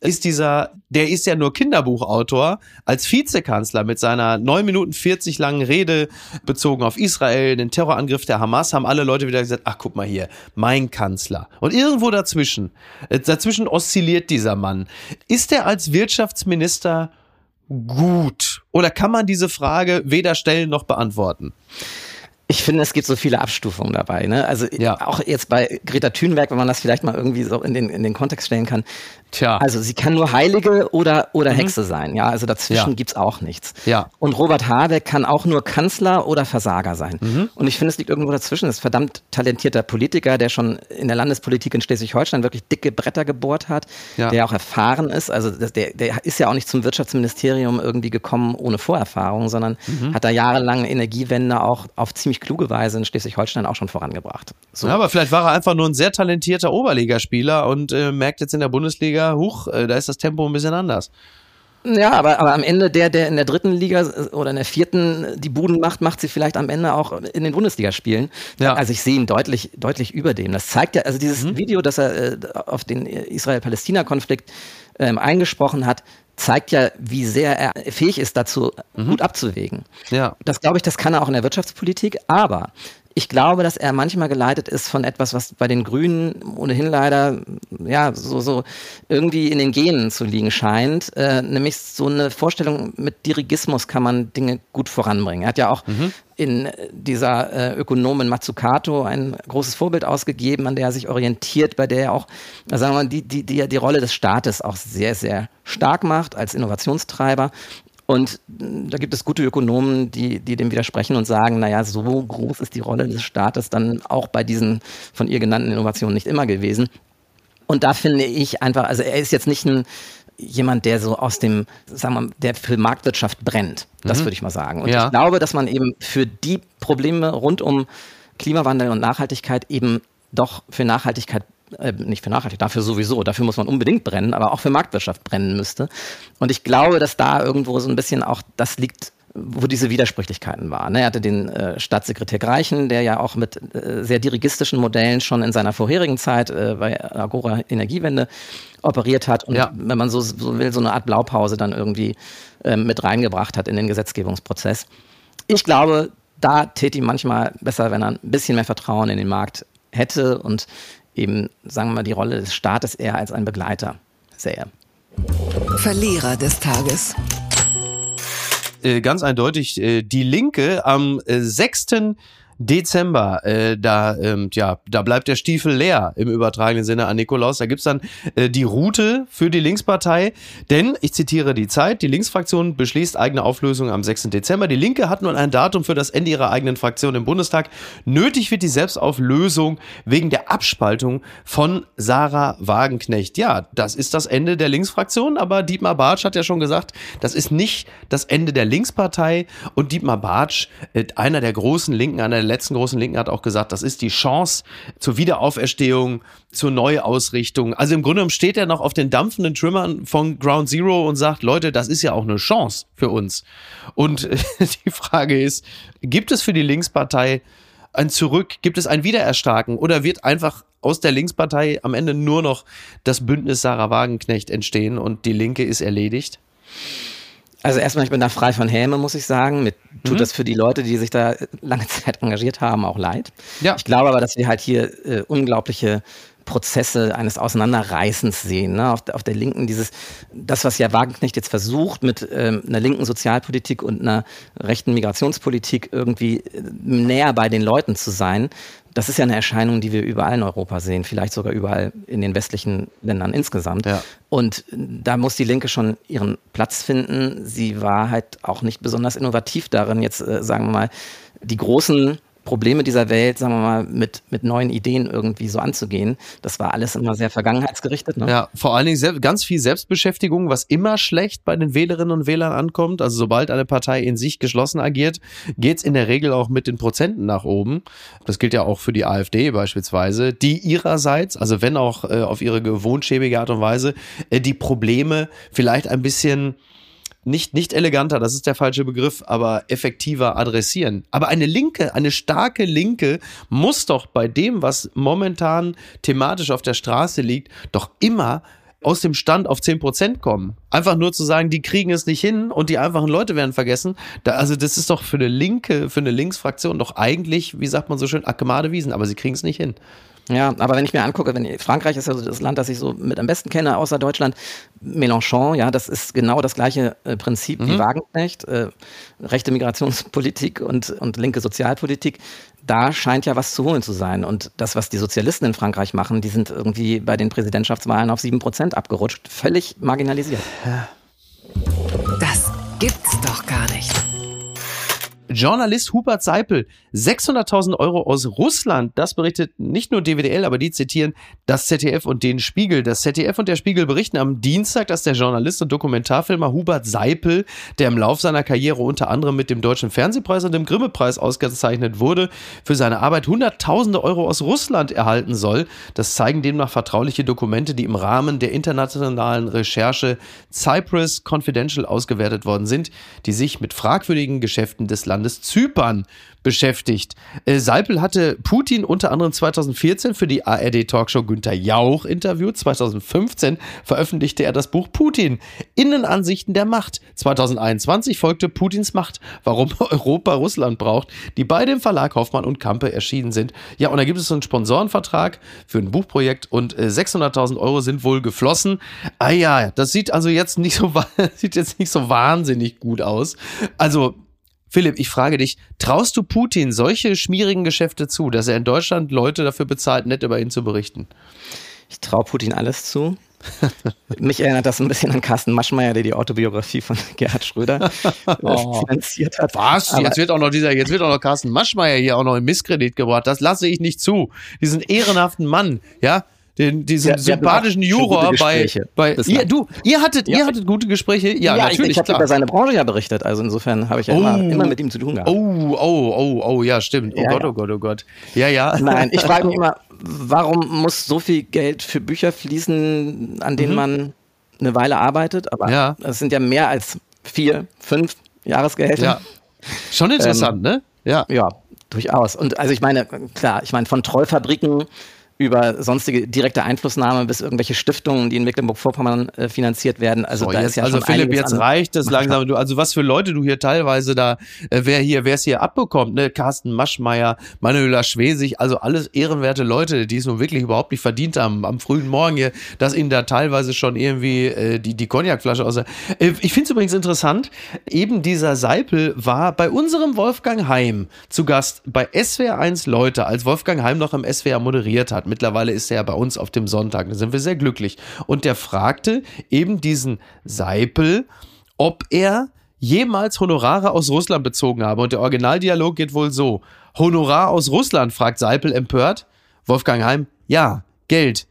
A: ist dieser, der ist ja nur Kinderbuchautor, als Vizekanzler mit seiner 9 Minuten 40 langen Rede bezogen auf Israel, den Terrorangriff der Hamas, haben alle Leute wieder gesagt, ach guck mal hier, mein Kanzler. Und irgendwo dazwischen, äh, dazwischen oszilliert dieser Mann. Ist er als Wirtschaftsminister gut? Oder kann man diese Frage weder stellen noch beantworten?
C: Ich finde, es gibt so viele Abstufungen dabei. Ne? Also ja. auch jetzt bei Greta Thunberg, wenn man das vielleicht mal irgendwie so in den, in den Kontext stellen kann, Tja. Also sie kann nur Heilige oder, oder mhm. Hexe sein. Ja, also dazwischen ja. gibt's auch nichts.
A: Ja.
C: Und Robert Habeck kann auch nur Kanzler oder Versager sein. Mhm. Und ich finde, es liegt irgendwo dazwischen. Das ist ein verdammt talentierter Politiker, der schon in der Landespolitik in Schleswig-Holstein wirklich dicke Bretter gebohrt hat, ja. der auch erfahren ist. Also der, der ist ja auch nicht zum Wirtschaftsministerium irgendwie gekommen ohne Vorerfahrung, sondern mhm. hat da jahrelang Energiewende auch auf ziemlich kluge Weise in Schleswig-Holstein auch schon vorangebracht.
A: So. Ja, aber vielleicht war er einfach nur ein sehr talentierter Oberligaspieler und äh, merkt jetzt in der Bundesliga, huch, äh, da ist das Tempo ein bisschen anders.
C: Ja, aber, aber am Ende der, der in der dritten Liga äh, oder in der vierten die Buden macht, macht sie vielleicht am Ende auch in den Bundesligaspielen. Ja. Also ich sehe ihn deutlich, deutlich über dem. Das zeigt ja, also dieses mhm. Video, das er äh, auf den Israel-Palästina-Konflikt ähm, eingesprochen hat, zeigt ja, wie sehr er fähig ist, dazu mhm. gut abzuwägen. Ja. Das glaube ich, das kann er auch in der Wirtschaftspolitik, aber ich glaube, dass er manchmal geleitet ist von etwas, was bei den Grünen ohnehin leider ja so, so irgendwie in den Genen zu liegen scheint, äh, nämlich so eine Vorstellung mit Dirigismus kann man Dinge gut voranbringen. Er hat ja auch mhm. in dieser äh, Ökonomin Mazzucato ein großes Vorbild ausgegeben, an der er sich orientiert, bei der er auch, sagen wir mal, die, die, die, die Rolle des Staates auch sehr, sehr stark macht als Innovationstreiber und da gibt es gute Ökonomen, die, die dem widersprechen und sagen, naja, so groß ist die Rolle des Staates dann auch bei diesen von ihr genannten Innovationen nicht immer gewesen. Und da finde ich einfach, also er ist jetzt nicht ein, jemand, der so aus dem, sagen wir mal, der für Marktwirtschaft brennt. Das mhm. würde ich mal sagen. Und ja. ich glaube, dass man eben für die Probleme rund um Klimawandel und Nachhaltigkeit eben doch für Nachhaltigkeit äh, nicht für nachhaltig, dafür sowieso, dafür muss man unbedingt brennen, aber auch für Marktwirtschaft brennen müsste. Und ich glaube, dass da irgendwo so ein bisschen auch das liegt, wo diese Widersprüchlichkeiten waren. Er hatte den äh, Staatssekretär Greichen, der ja auch mit äh, sehr dirigistischen Modellen schon in seiner vorherigen Zeit äh, bei Agora Energiewende operiert hat und ja. wenn man so, so, will, so eine Art Blaupause dann irgendwie äh, mit reingebracht hat in den Gesetzgebungsprozess. Ich glaube, da täte ihm manchmal besser, wenn er ein bisschen mehr Vertrauen in den Markt hätte und eben, sagen wir mal, die Rolle des Staates eher als ein Begleiter sähe.
B: Verlierer des Tages.
A: Äh, ganz eindeutig äh, die Linke am äh, 6. Dezember, äh, da, ähm, ja, da bleibt der Stiefel leer im übertragenen Sinne an Nikolaus. Da gibt's dann äh, die Route für die Linkspartei. Denn, ich zitiere die Zeit, die Linksfraktion beschließt eigene Auflösung am 6. Dezember. Die Linke hat nun ein Datum für das Ende ihrer eigenen Fraktion im Bundestag. Nötig wird die Selbstauflösung wegen der Abspaltung von Sarah Wagenknecht. Ja, das ist das Ende der Linksfraktion, aber Dietmar Bartsch hat ja schon gesagt, das ist nicht das Ende der Linkspartei. Und Dietmar Bartsch, äh, einer der großen Linken, einer der letzten großen Linken hat auch gesagt, das ist die Chance zur Wiederauferstehung, zur Neuausrichtung. Also im Grunde steht er noch auf den dampfenden Trümmern von Ground Zero und sagt, Leute, das ist ja auch eine Chance für uns. Und die Frage ist, gibt es für die Linkspartei ein Zurück? Gibt es ein Wiedererstarken? Oder wird einfach aus der Linkspartei am Ende nur noch das Bündnis Sarah Wagenknecht entstehen und die Linke ist erledigt?
C: Also erstmal, ich bin da frei von Häme, muss ich sagen. Mir tut mhm. das für die Leute, die sich da lange Zeit engagiert haben, auch leid. Ja. Ich glaube aber, dass wir halt hier äh, unglaubliche Prozesse eines Auseinanderreißens sehen. Ne? Auf, auf, der Linken dieses, das, was ja Wagenknecht jetzt versucht, mit ähm, einer linken Sozialpolitik und einer rechten Migrationspolitik irgendwie äh, näher bei den Leuten zu sein, das ist ja eine Erscheinung, die wir überall in Europa sehen, vielleicht sogar überall in den westlichen Ländern insgesamt. Ja. Und da muss die Linke schon ihren Platz finden. Sie war halt auch nicht besonders innovativ darin, jetzt äh, sagen wir mal, die großen Probleme dieser Welt, sagen wir mal, mit, mit neuen Ideen irgendwie so anzugehen. Das war alles immer sehr vergangenheitsgerichtet. Ne?
A: Ja, vor allen Dingen ganz viel Selbstbeschäftigung, was immer schlecht bei den Wählerinnen und Wählern ankommt. Also sobald eine Partei in sich geschlossen agiert, geht's in der Regel auch mit den Prozenten nach oben. Das gilt ja auch für die AfD beispielsweise, die ihrerseits, also wenn auch äh, auf ihre gewohnt schäbige Art und Weise, äh, die Probleme vielleicht ein bisschen nicht, nicht eleganter, das ist der falsche Begriff, aber effektiver adressieren. Aber eine Linke, eine starke Linke muss doch bei dem, was momentan thematisch auf der Straße liegt, doch immer aus dem Stand auf 10% kommen. Einfach nur zu sagen, die kriegen es nicht hin und die einfachen Leute werden vergessen. Da, also das ist doch für eine Linke, für eine Linksfraktion doch eigentlich, wie sagt man so schön, Akemade Wiesen, aber sie kriegen es nicht hin.
C: Ja, aber wenn ich mir angucke, wenn Frankreich ist ja so das Land, das ich so mit am besten kenne, außer Deutschland, Mélenchon, ja, das ist genau das gleiche äh, Prinzip mhm. wie Wagenknecht, äh, rechte Migrationspolitik und, und linke Sozialpolitik. Da scheint ja was zu holen zu sein. Und das, was die Sozialisten in Frankreich machen, die sind irgendwie bei den Präsidentschaftswahlen auf sieben Prozent abgerutscht, völlig marginalisiert.
B: Das gibt's doch gar nicht.
A: Journalist Hubert Seipel, 600.000 Euro aus Russland. Das berichtet nicht nur DWDL, aber die zitieren das ZDF und den Spiegel. Das ZDF und der Spiegel berichten am Dienstag, dass der Journalist und Dokumentarfilmer Hubert Seipel, der im Lauf seiner Karriere unter anderem mit dem Deutschen Fernsehpreis und dem Grimme-Preis ausgezeichnet wurde, für seine Arbeit Hunderttausende Euro aus Russland erhalten soll. Das zeigen demnach vertrauliche Dokumente, die im Rahmen der internationalen Recherche Cyprus Confidential ausgewertet worden sind, die sich mit fragwürdigen Geschäften des Landes Landes Zypern beschäftigt. Äh, Seipel hatte Putin unter anderem 2014 für die ARD-Talkshow Günther Jauch interviewt. 2015 veröffentlichte er das Buch Putin, Innenansichten der Macht. 2021 folgte Putins Macht, warum Europa Russland braucht, die beide im Verlag Hoffmann und Kampe erschienen sind. Ja, und da gibt es so einen Sponsorenvertrag für ein Buchprojekt und 600.000 äh, Euro sind wohl geflossen. Ah ja, das sieht also jetzt nicht so, sieht jetzt nicht so wahnsinnig gut aus. Also Philipp, ich frage dich, traust du Putin solche schmierigen Geschäfte zu, dass er in Deutschland Leute dafür bezahlt, nett über ihn zu berichten?
C: Ich traue Putin alles zu. Mich erinnert das ein bisschen an Carsten Maschmeyer, der die Autobiografie von Gerhard Schröder äh, oh. finanziert hat.
A: Was? Aber jetzt wird auch noch dieser, jetzt wird auch noch Carsten Maschmeyer hier auch noch in Misskredit gebracht. Das lasse ich nicht zu. Diesen ehrenhaften Mann, ja, den, diesen ja, sympathischen Juror bei, bei ihr, du, ihr hattet, ja. ihr hattet gute Gespräche, ja, ja natürlich.
C: Ich, ich habe über seine Branche ja berichtet, also insofern habe ich ja oh. immer, immer, mit ihm zu tun gehabt.
A: Oh, oh, oh, oh, ja, stimmt. Oh Gott, oh Gott, oh Gott. Ja, ja.
C: Nein, ich frage mich immer, warum muss so viel Geld für Bücher fließen, an denen mhm. man eine Weile arbeitet? Aber ja. das sind ja mehr als vier, fünf Jahresgehälter. Ja.
A: Schon interessant, ähm, ne?
C: Ja. Ja, durchaus. Und also ich meine, klar, ich meine, von Trollfabriken über sonstige direkte Einflussnahme bis irgendwelche Stiftungen, die in Mecklenburg-Vorpommern äh, finanziert werden. Also so, da
A: jetzt,
C: ist ja
A: also Philipp, jetzt reicht es langsam. Du, also was für Leute du hier teilweise da, äh, wer hier, wer es hier abbekommt, ne? Carsten Maschmeyer, Manuela Schwesig, also alles ehrenwerte Leute, die es nun wirklich überhaupt nicht verdient haben am frühen Morgen hier, dass ihnen da teilweise schon irgendwie äh, die, die Cognacflasche aus. Äh, ich finde es übrigens interessant, eben dieser Seipel war bei unserem Wolfgang Heim zu Gast bei SWR 1 Leute, als Wolfgang Heim noch im SWR moderiert hat. Mittlerweile ist er ja bei uns auf dem Sonntag. Da sind wir sehr glücklich. Und der fragte eben diesen Seipel, ob er jemals Honorare aus Russland bezogen habe. Und der Originaldialog geht wohl so. Honorar aus Russland, fragt Seipel empört. Wolfgang Heim, ja, Geld.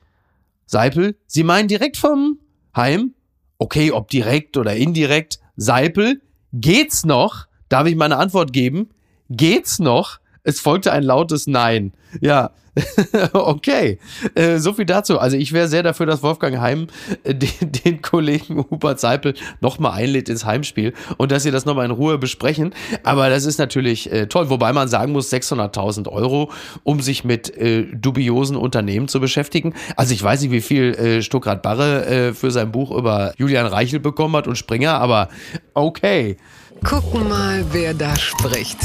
A: Seipel, Sie meinen direkt vom Heim? Okay, ob direkt oder indirekt. Seipel, geht's noch? Darf ich meine Antwort geben? Geht's noch? Es folgte ein lautes Nein. Ja, okay. Äh, so viel dazu. Also ich wäre sehr dafür, dass Wolfgang Heim äh, den, den, Kollegen Hubert Seipel nochmal einlädt ins Heimspiel und dass sie das nochmal in Ruhe besprechen. Aber das ist natürlich äh, toll. Wobei man sagen muss, 600.000 Euro, um sich mit äh, dubiosen Unternehmen zu beschäftigen. Also ich weiß nicht, wie viel äh, Stuckrad Barre äh, für sein Buch über Julian Reichel bekommen hat und Springer, aber okay.
B: Gucken mal, wer da spricht.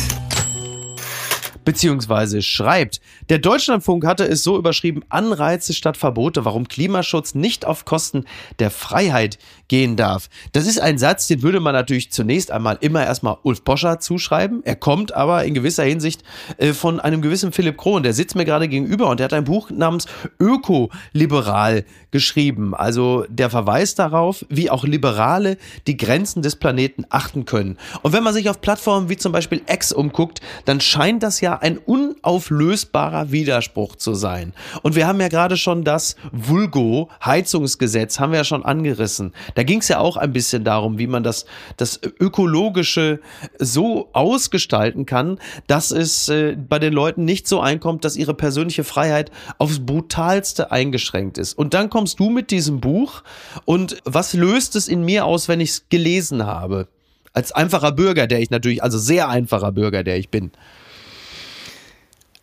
A: Beziehungsweise schreibt. Der Deutschlandfunk hatte es so überschrieben, Anreize statt Verbote, warum Klimaschutz nicht auf Kosten der Freiheit gehen darf. Das ist ein Satz, den würde man natürlich zunächst einmal immer erstmal Ulf Poscher zuschreiben. Er kommt aber in gewisser Hinsicht äh, von einem gewissen Philipp Krohn. Der sitzt mir gerade gegenüber und der hat ein Buch namens Ökoliberal geschrieben. Also der Verweis darauf, wie auch Liberale die Grenzen des Planeten achten können. Und wenn man sich auf Plattformen wie zum Beispiel X umguckt, dann scheint das ja ein unauflösbarer Widerspruch zu sein. Und wir haben ja gerade schon das Vulgo-Heizungsgesetz, haben wir ja schon angerissen. Da ging es ja auch ein bisschen darum, wie man das, das Ökologische so ausgestalten kann, dass es äh, bei den Leuten nicht so einkommt, dass ihre persönliche Freiheit aufs brutalste eingeschränkt ist. Und dann kommst du mit diesem Buch und was löst es in mir aus, wenn ich es gelesen habe? Als einfacher Bürger, der ich natürlich, also sehr einfacher Bürger, der ich bin.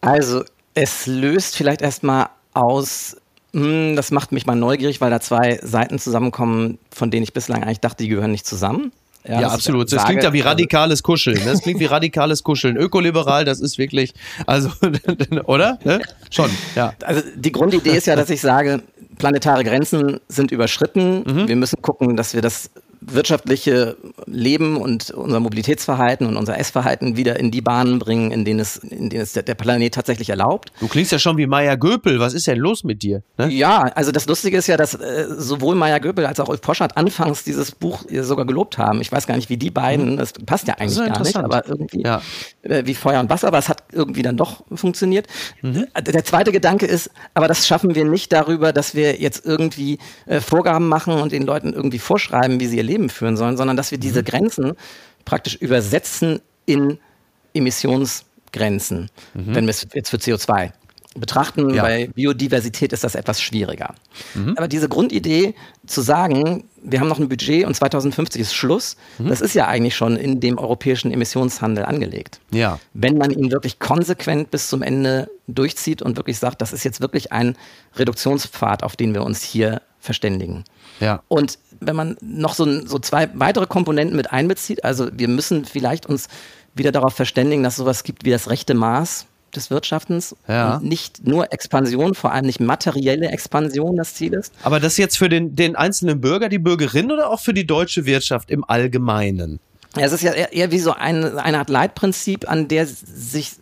C: Also, es löst vielleicht erstmal aus, hm, das macht mich mal neugierig, weil da zwei Seiten zusammenkommen, von denen ich bislang eigentlich dachte, die gehören nicht zusammen.
A: Ja, ja absolut. Das klingt ja wie radikales Kuscheln. Ne? Das klingt wie radikales Kuscheln. Ökoliberal, das ist wirklich, also, oder? Ne? Schon, ja.
C: Also die Grundidee ist ja, dass ich sage, planetare Grenzen sind überschritten. Mhm. Wir müssen gucken, dass wir das wirtschaftliche Leben und unser Mobilitätsverhalten und unser Essverhalten wieder in die Bahnen bringen, in denen es, in denen es der, Planet tatsächlich erlaubt.
A: Du klingst ja schon wie Maya Göpel. Was ist denn los mit dir?
C: Ne? Ja, also das Lustige ist ja, dass äh, sowohl Maya Göpel als auch Ulf Poschardt anfangs dieses Buch sogar gelobt haben. Ich weiß gar nicht, wie die beiden, mhm. das passt ja eigentlich gar nicht, aber irgendwie ja. äh, wie Feuer und Wasser, aber es hat irgendwie dann doch funktioniert. Mhm. Der zweite Gedanke ist, aber das schaffen wir nicht darüber, dass wir jetzt irgendwie äh, Vorgaben machen und den Leuten irgendwie vorschreiben, wie sie ihr Leben führen sollen, sondern dass wir diese mhm. Grenzen praktisch übersetzen in Emissionsgrenzen, mhm. wenn wir es jetzt für CO2 betrachten. Ja. Bei Biodiversität ist das etwas schwieriger. Mhm. Aber diese Grundidee zu sagen, wir haben noch ein Budget und 2050 ist Schluss, mhm. das ist ja eigentlich schon in dem europäischen Emissionshandel angelegt.
A: Ja.
C: Wenn man ihn wirklich konsequent bis zum Ende durchzieht und wirklich sagt, das ist jetzt wirklich ein Reduktionspfad, auf den wir uns hier verständigen.
A: Ja.
C: Und wenn man noch so, so zwei weitere Komponenten mit einbezieht, also wir müssen vielleicht uns wieder darauf verständigen, dass es sowas gibt wie das rechte Maß des Wirtschaftens ja. und nicht nur Expansion, vor allem nicht materielle Expansion das Ziel ist.
A: Aber das jetzt für den, den einzelnen Bürger, die Bürgerin oder auch für die deutsche Wirtschaft im Allgemeinen?
C: Ja, es ist ja eher, eher wie so ein, eine Art Leitprinzip, an der sich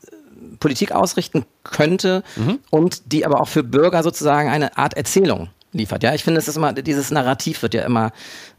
C: Politik ausrichten könnte mhm. und die aber auch für Bürger sozusagen eine Art Erzählung liefert. Ja, ich finde, es ist immer, dieses Narrativ wird ja immer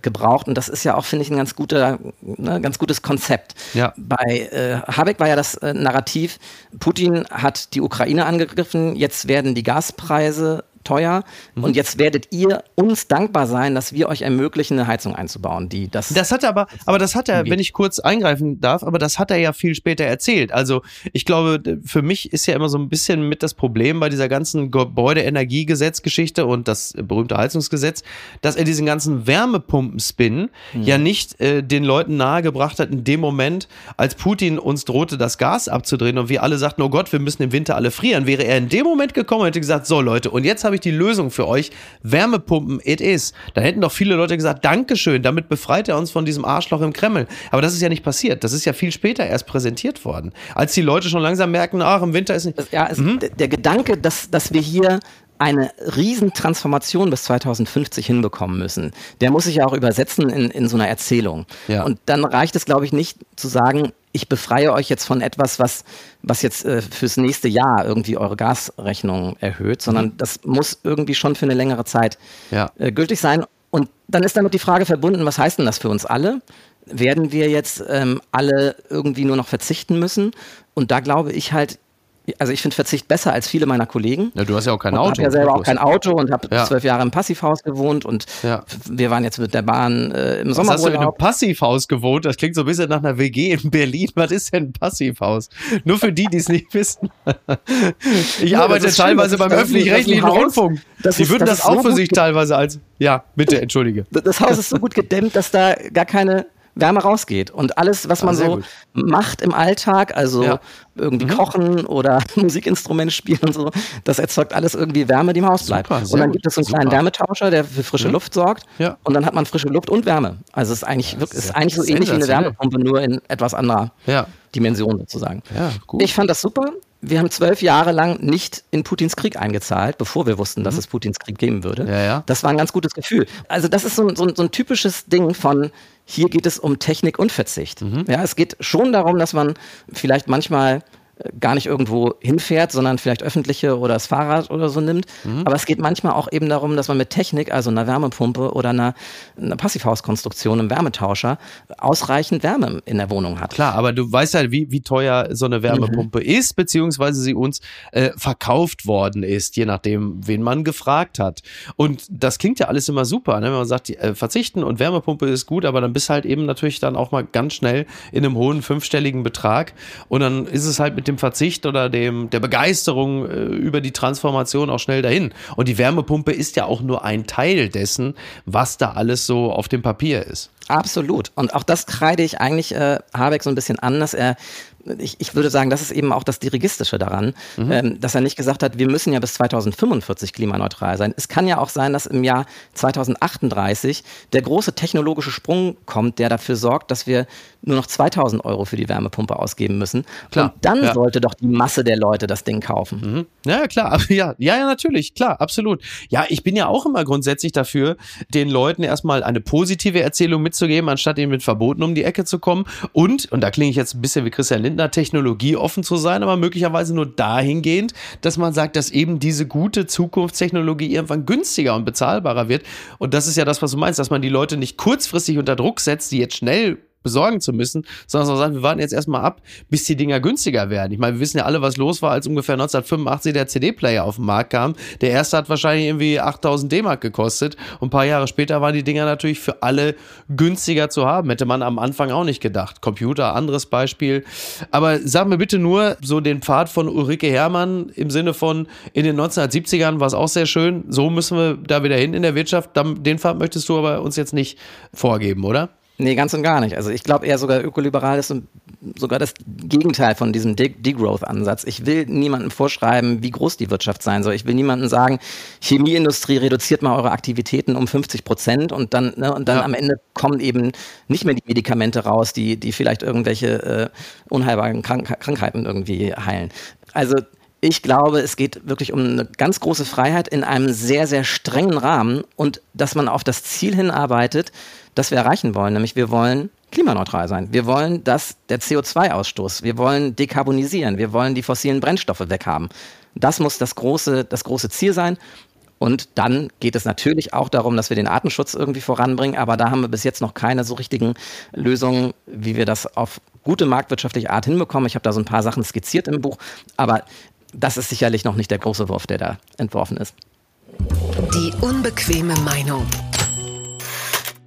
C: gebraucht und das ist ja auch, finde ich, ein ganz guter, ne, ganz gutes Konzept.
A: Ja.
C: Bei äh, Habeck war ja das äh, Narrativ, Putin hat die Ukraine angegriffen, jetzt werden die Gaspreise teuer. Mhm. Und jetzt werdet ihr uns dankbar sein, dass wir euch ermöglichen, eine Heizung einzubauen, die das.
A: Das hat er aber, aber das hat er, wenn ich kurz eingreifen darf, aber das hat er ja viel später erzählt. Also ich glaube, für mich ist ja immer so ein bisschen mit das Problem bei dieser ganzen Gebäudeenergiegesetzgeschichte und das berühmte Heizungsgesetz, dass er diesen ganzen Wärmepumpen-Spin mhm. ja nicht äh, den Leuten nahegebracht hat in dem Moment, als Putin uns drohte, das Gas abzudrehen und wir alle sagten, oh Gott, wir müssen im Winter alle frieren. Wäre er in dem Moment gekommen und hätte gesagt, so Leute, und jetzt habe ich die Lösung für euch. Wärmepumpen, it is. Da hätten doch viele Leute gesagt, Dankeschön, damit befreit er uns von diesem Arschloch im Kreml. Aber das ist ja nicht passiert. Das ist ja viel später erst präsentiert worden. Als die Leute schon langsam merken, ach, im Winter ist nicht.
C: Ja, es, mhm. der Gedanke, dass, dass wir hier eine Riesentransformation bis 2050 hinbekommen müssen. Der muss sich ja auch übersetzen in, in so einer Erzählung. Ja. Und dann reicht es, glaube ich, nicht zu sagen, ich befreie euch jetzt von etwas, was, was jetzt äh, fürs nächste Jahr irgendwie eure Gasrechnung erhöht, sondern mhm. das muss irgendwie schon für eine längere Zeit ja. äh, gültig sein. Und dann ist damit die Frage verbunden, was heißt denn das für uns alle? Werden wir jetzt ähm, alle irgendwie nur noch verzichten müssen? Und da glaube ich halt, also ich finde Verzicht besser als viele meiner Kollegen.
A: Ja, du hast ja auch kein und Auto. Ich
C: habe ja selber auch kein Auto und habe ja. zwölf Jahre im Passivhaus gewohnt und ja. wir waren jetzt mit der Bahn äh, im Sommer.
A: Was hast du in einem Passivhaus gewohnt? Das klingt so ein bisschen nach einer WG in Berlin. Was ist denn ein Passivhaus? Nur für die, die es nicht wissen. ich ja, arbeite teilweise beim öffentlich-rechtlichen Rundfunk. die ist, würden das, das auch so für sich teilweise als. Ja, bitte, entschuldige.
C: Das Haus ist so gut gedämmt, dass da gar keine Wärme rausgeht. Und alles, was man ah, so gut. macht im Alltag, also ja. irgendwie mhm. kochen oder Musikinstrument spielen und so, das erzeugt alles irgendwie Wärme, die im Haus bleibt. Super, und dann gibt es so einen Super. kleinen Wärmetauscher, der für frische mhm. Luft sorgt. Ja. Und dann hat man frische Luft und Wärme. Also es ist eigentlich, ja, ist eigentlich so ähnlich wie eine Wärmepumpe, nur in etwas anderer Dimension sozusagen. Ich fand das super. wir haben zwölf Jahre lang nicht in Putins Krieg eingezahlt, bevor wir wussten, dass mhm. es Putins Krieg geben würde. Das war ein ganz gutes Gefühl. Also das ist so, so, so ein typisches Ding von, hier geht es um Technik und Verzicht. Mhm. Ja, es geht schon darum, dass man vielleicht manchmal gar nicht irgendwo hinfährt, sondern vielleicht öffentliche oder das Fahrrad oder so nimmt. Mhm. Aber es geht manchmal auch eben darum, dass man mit Technik, also einer Wärmepumpe oder einer, einer Passivhauskonstruktion, einem Wärmetauscher, ausreichend Wärme in der Wohnung hat.
A: Klar, aber du weißt ja, wie, wie teuer so eine Wärmepumpe mhm. ist, beziehungsweise sie uns äh, verkauft worden ist, je nachdem, wen man gefragt hat. Und das klingt ja alles immer super, ne? wenn man sagt, äh, verzichten und Wärmepumpe ist gut, aber dann bist halt eben natürlich dann auch mal ganz schnell in einem hohen fünfstelligen Betrag und dann ist es halt mit dem Verzicht oder dem, der Begeisterung äh, über die Transformation auch schnell dahin. Und die Wärmepumpe ist ja auch nur ein Teil dessen, was da alles so auf dem Papier ist.
C: Absolut. Und auch das kreide ich eigentlich äh, Habeck so ein bisschen an, dass er ich, ich würde sagen, das ist eben auch das Dirigistische daran, mhm. ähm, dass er nicht gesagt hat, wir müssen ja bis 2045 klimaneutral sein. Es kann ja auch sein, dass im Jahr 2038 der große technologische Sprung kommt, der dafür sorgt, dass wir nur noch 2000 Euro für die Wärmepumpe ausgeben müssen. Klar, Und dann ja. sollte doch die Masse der Leute das Ding kaufen.
A: Mhm. Ja, klar. Ja, ja, ja, natürlich. Klar, absolut. Ja, ich bin ja auch immer grundsätzlich dafür, den Leuten erstmal eine positive Erzählung mitzugeben, anstatt ihnen mit Verboten um die Ecke zu kommen. Und, und da klinge ich jetzt ein bisschen wie Christian Lindner, Technologie offen zu sein, aber möglicherweise nur dahingehend, dass man sagt, dass eben diese gute Zukunftstechnologie irgendwann günstiger und bezahlbarer wird. Und das ist ja das, was du meinst, dass man die Leute nicht kurzfristig unter Druck setzt, die jetzt schnell besorgen zu müssen, sondern sagen, wir warten jetzt erstmal ab, bis die Dinger günstiger werden. Ich meine, wir wissen ja alle, was los war, als ungefähr 1985 der CD-Player auf den Markt kam. Der erste hat wahrscheinlich irgendwie 8000 D-Mark gekostet und ein paar Jahre später waren die Dinger natürlich für alle günstiger zu haben. Hätte man am Anfang auch nicht gedacht. Computer, anderes Beispiel. Aber sag mir bitte nur so den Pfad von Ulrike Herrmann im Sinne von in den 1970ern war es auch sehr schön. So müssen wir da wieder hin in der Wirtschaft. Den Pfad möchtest du aber uns jetzt nicht vorgeben, oder?
C: Nee, ganz und gar nicht. Also ich glaube eher sogar ökoliberal ist sogar das Gegenteil von diesem Degrowth-Ansatz. Ich will niemandem vorschreiben, wie groß die Wirtschaft sein soll. Ich will niemandem sagen, Chemieindustrie reduziert mal eure Aktivitäten um 50 Prozent und dann, ne, und dann ja. am Ende kommen eben nicht mehr die Medikamente raus, die, die vielleicht irgendwelche äh, unheilbaren Krank Krankheiten irgendwie heilen. Also ich glaube, es geht wirklich um eine ganz große Freiheit in einem sehr, sehr strengen Rahmen und dass man auf das Ziel hinarbeitet, das wir erreichen wollen. Nämlich wir wollen klimaneutral sein. Wir wollen, dass der CO2-Ausstoß, wir wollen dekarbonisieren, wir wollen die fossilen Brennstoffe weghaben. Das muss das große, das große Ziel sein. Und dann geht es natürlich auch darum, dass wir den Artenschutz irgendwie voranbringen. Aber da haben wir bis jetzt noch keine so richtigen Lösungen, wie wir das auf gute marktwirtschaftliche Art hinbekommen. Ich habe da so ein paar Sachen skizziert im Buch. Aber das ist sicherlich noch nicht der große Wurf, der da entworfen ist.
B: Die unbequeme Meinung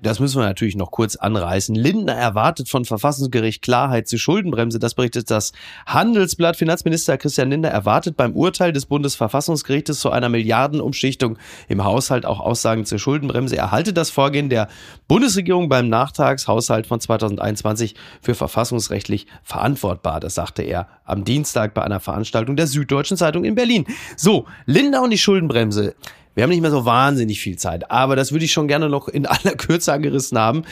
A: das müssen wir natürlich noch kurz anreißen. Lindner erwartet von Verfassungsgericht Klarheit zur Schuldenbremse. Das berichtet das Handelsblatt. Finanzminister Christian Lindner erwartet beim Urteil des Bundesverfassungsgerichtes zu einer Milliardenumschichtung im Haushalt auch Aussagen zur Schuldenbremse. Er halte das Vorgehen der Bundesregierung beim Nachtragshaushalt von 2021 für verfassungsrechtlich verantwortbar. Das sagte er am Dienstag bei einer Veranstaltung der Süddeutschen Zeitung in Berlin. So, Lindner und die Schuldenbremse. Wir haben nicht mehr so wahnsinnig viel Zeit, aber das würde ich schon gerne noch in aller Kürze angerissen haben.